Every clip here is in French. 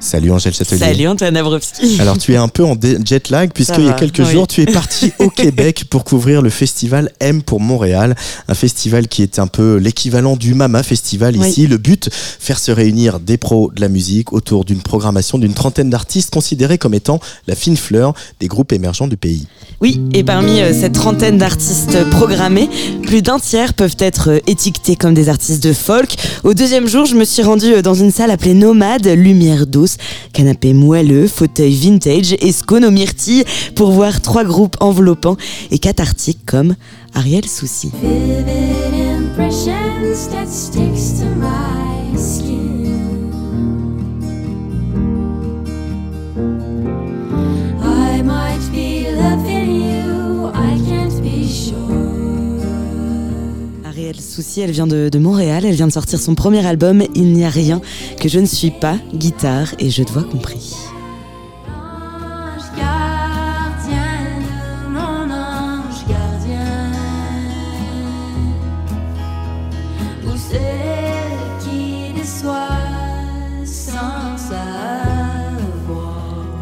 Salut Angèle Châtelier. Salut Antoine Abrowski. Alors tu es un peu en jet lag puisqu'il y a quelques jours tu es parti au Québec pour couvrir le festival M pour Montréal, un festival qui est un peu l'équivalent du Mama Festival ici. Le but, faire se réunir des pros de la musique autour d'une programmation d'une trentaine d'artistes considérés comme étant la fine fleur des groupes émergents du pays. Oui, et parmi euh, cette trentaine d'artistes programmés, plus d'un tiers peuvent être euh, étiquetés comme des artistes de folk. Au deuxième jour, je me suis rendue euh, dans une salle appelée Nomade, lumière canapé moelleux, fauteuil vintage et scone pour voir trois groupes enveloppants et cathartiques comme Ariel Souci. Souci, elle vient de, de, Montréal, elle vient de sortir son premier album Il n'y a rien que je ne suis pas, guitare et jeu de voix compris.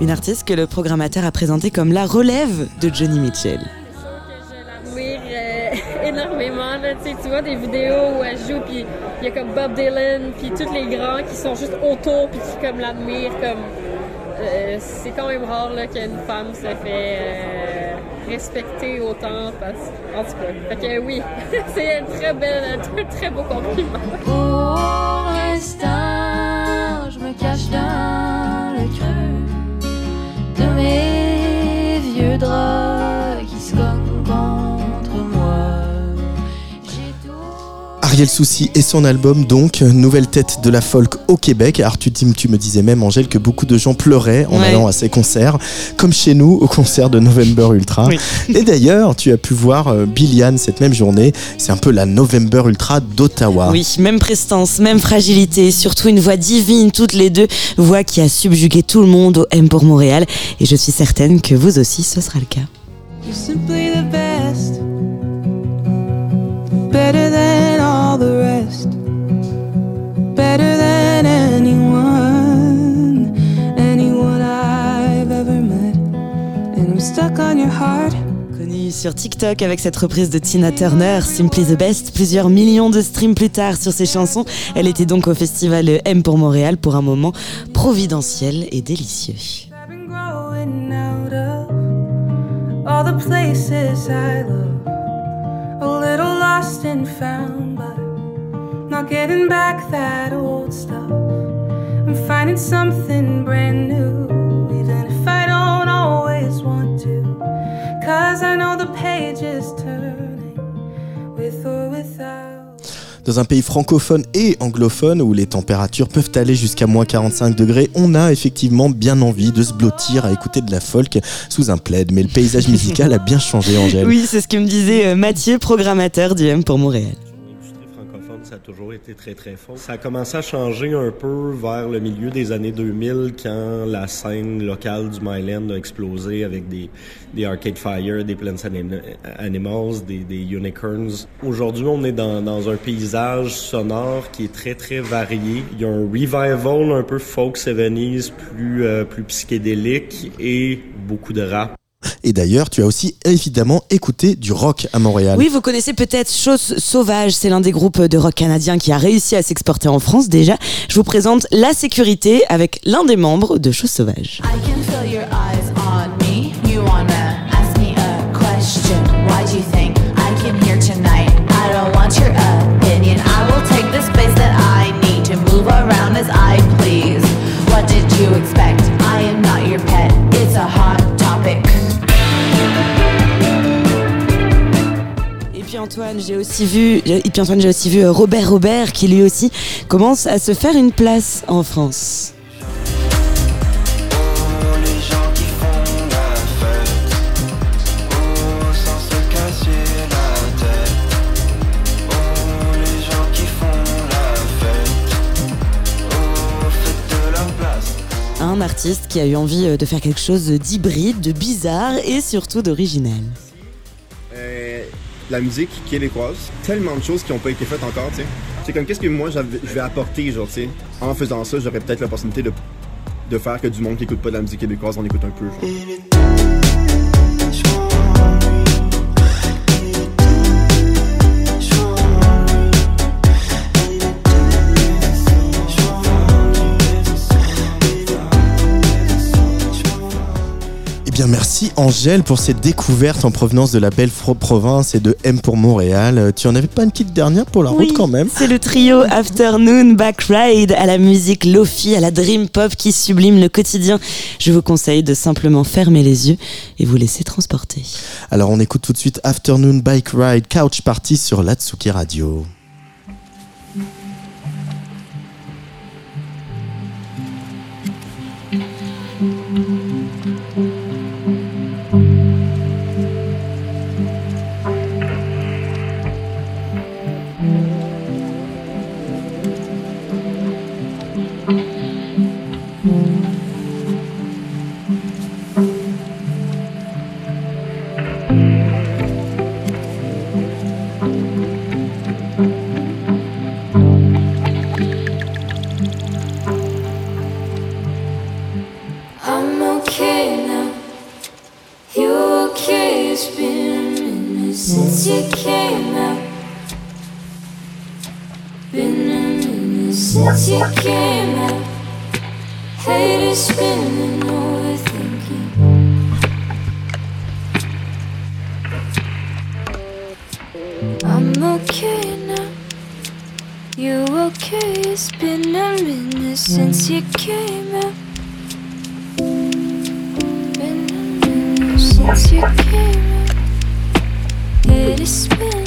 Une artiste que le programmateur a présentée comme la relève de Johnny Mitchell. énormément. Là, tu vois des vidéos où elle joue, puis il y a comme Bob Dylan, puis tous les grands qui sont juste autour, puis qui comme l'admirent. Comme, euh, c'est quand même rare qu'une femme se fait euh, respecter autant. Parce, en tout cas, fait que oui, c'est un très, belle, très, très beau compliment. Ariel Souci et son album donc nouvelle tête de la folk au Québec. Alors tu, tu me disais même Angèle que beaucoup de gens pleuraient en Ouais. allant à ces concerts, comme chez nous au concert de November Ultra. Oui. Et d'ailleurs tu as pu voir euh, Billiane cette même journée. C'est un peu la November Ultra d'Ottawa. Oui, même prestance, même fragilité, surtout une voix divine, toutes les deux, voix qui a subjugué tout le monde au M pour Montréal. Et je suis certaine que vous aussi, ce sera le cas. You're simply the best, better than And I'm stuck on your heart. Connue sur TikTok avec cette reprise de Tina Turner, Simply the Best, plusieurs millions de streams plus tard sur ses chansons. Elle était donc au festival M pour Montréal pour un moment providentiel et délicieux. I've been growing out of all the places I love. A little lost and found, but not getting back that old stuff. I'm finding something brand new, Dans un pays francophone et anglophone où les températures peuvent aller jusqu'à moins 45 degrés, on a effectivement bien envie de se blottir à écouter de la folk sous un plaid. Mais le paysage musical a bien changé, Angèle. Oui, c'est ce que me disait euh, Mathieu, programmateur du M pour Montréal. Ça a toujours été très très fort. Ça a commencé à changer un peu vers le milieu des années 2000 quand la scène locale du Myland a explosé avec des, des Arcade Fire, des Plants Anim- Animals, des, des Unicorns. Aujourd'hui, on est dans, dans un paysage sonore qui est très très varié. Il y a un revival un peu folk 70s, plus, euh, plus psychédélique et beaucoup de rap. Et d'ailleurs, tu as aussi évidemment écouté du rock à Montréal. Oui, vous connaissez peut-être Chose Sauvage, c'est l'un des groupes de rock canadiens qui a réussi à s'exporter en France déjà. Je vous présente La Sécurité avec l'un des membres de Chose Sauvage. I can J'ai aussi vu, euh, j'ai aussi vu euh, Robert Robert qui lui aussi commence à se faire une place en France. un artiste qui a eu envie euh, de faire quelque chose d'hybride, de bizarre et surtout d'original. La musique québécoise, tellement de choses qui n'ont pas été faites encore, tu sais. C'est comme qu'est-ce que moi je vais apporter, genre, tu sais. En faisant ça, j'aurais peut-être l'opportunité de, de faire que du monde qui écoute pas de la musique québécoise en écoute un peu, genre. Bien, merci Angèle pour cette découverte en provenance de la belle province et de M pour Montréal. Euh, Tu en avais pas une petite dernière pour la Oui, route quand même? C'est le trio Afternoon Back Ride à la musique lofi, à la dream pop qui sublime le quotidien. Je vous conseille de simplement fermer les yeux et vous laisser transporter. Alors, on écoute tout de suite Afternoon Bike Ride Couch Party sur l'Atsuki Radio. Since you came out. Head is spinning, overthinking. I'm okay now. You okay? It's been a minute since you came out. Been a minute since you came out. It is spinning,